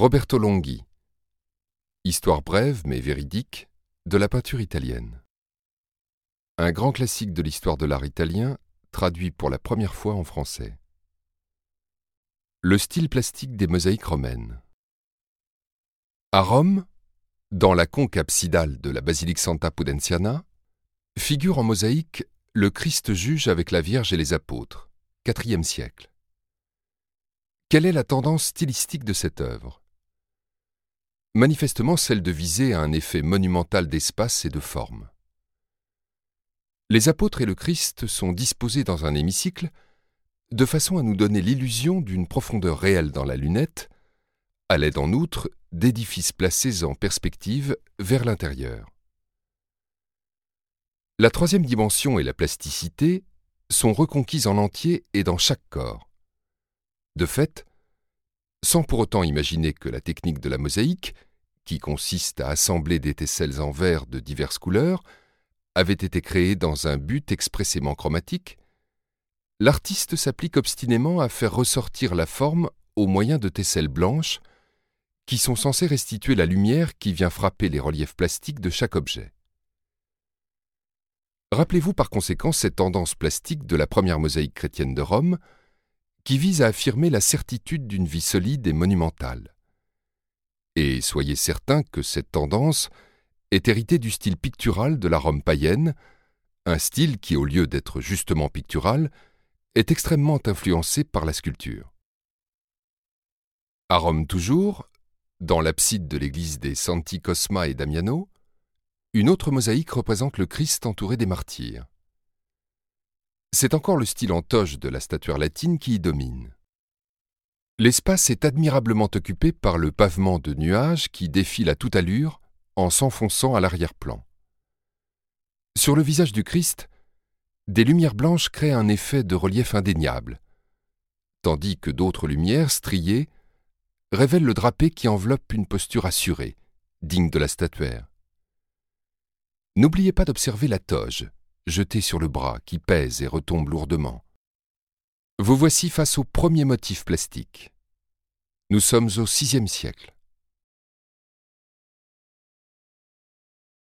Roberto Longhi. Histoire brève mais véridique de la peinture italienne. Un grand classique de l'histoire de l'art italien, traduit pour la première fois en français. Le style plastique des mosaïques romaines. À Rome, dans la conque absidale de la basilique Santa Pudenziana, figure en mosaïque le Christ juge avec la Vierge et les apôtres, IVe siècle. Quelle est la tendance stylistique de cette œuvre? Manifestement celle de viser à un effet monumental d'espace et de forme. Les apôtres et le Christ sont disposés dans un hémicycle de façon à nous donner l'illusion d'une profondeur réelle dans la lunette, à l'aide en outre d'édifices placés en perspective vers l'intérieur. La troisième dimension et la plasticité sont reconquises en entier et dans chaque corps. De fait, sans pour autant imaginer que la technique de la mosaïque, qui consiste à assembler des tesselles en verre de diverses couleurs, avait été créée dans un but expressément chromatique, l'artiste s'applique obstinément à faire ressortir la forme au moyen de tesselles blanches qui sont censées restituer la lumière qui vient frapper les reliefs plastiques de chaque objet. Rappelez-vous par conséquent cette tendance plastique de la première mosaïque chrétienne de Rome, qui vise à affirmer la certitude d'une vie solide et monumentale. Et soyez certains que cette tendance est héritée du style pictural de la Rome païenne, un style qui, au lieu d'être justement pictural, est extrêmement influencé par la sculpture. À Rome toujours, dans l'abside de l'église des Santi Cosma et Damiano, une autre mosaïque représente le Christ entouré des martyrs. C'est encore le style en toge de la statuaire latine qui y domine. L'espace est admirablement occupé par le pavement de nuages qui défile à toute allure en s'enfonçant à l'arrière-plan. Sur le visage du Christ, des lumières blanches créent un effet de relief indéniable, tandis que d'autres lumières striées révèlent le drapé qui enveloppe une posture assurée, digne de la statuaire. N'oubliez pas d'observer la toge, jeté sur le bras, qui pèse et retombe lourdement. Vous voici face au premier motif plastique. Nous sommes au VIe siècle.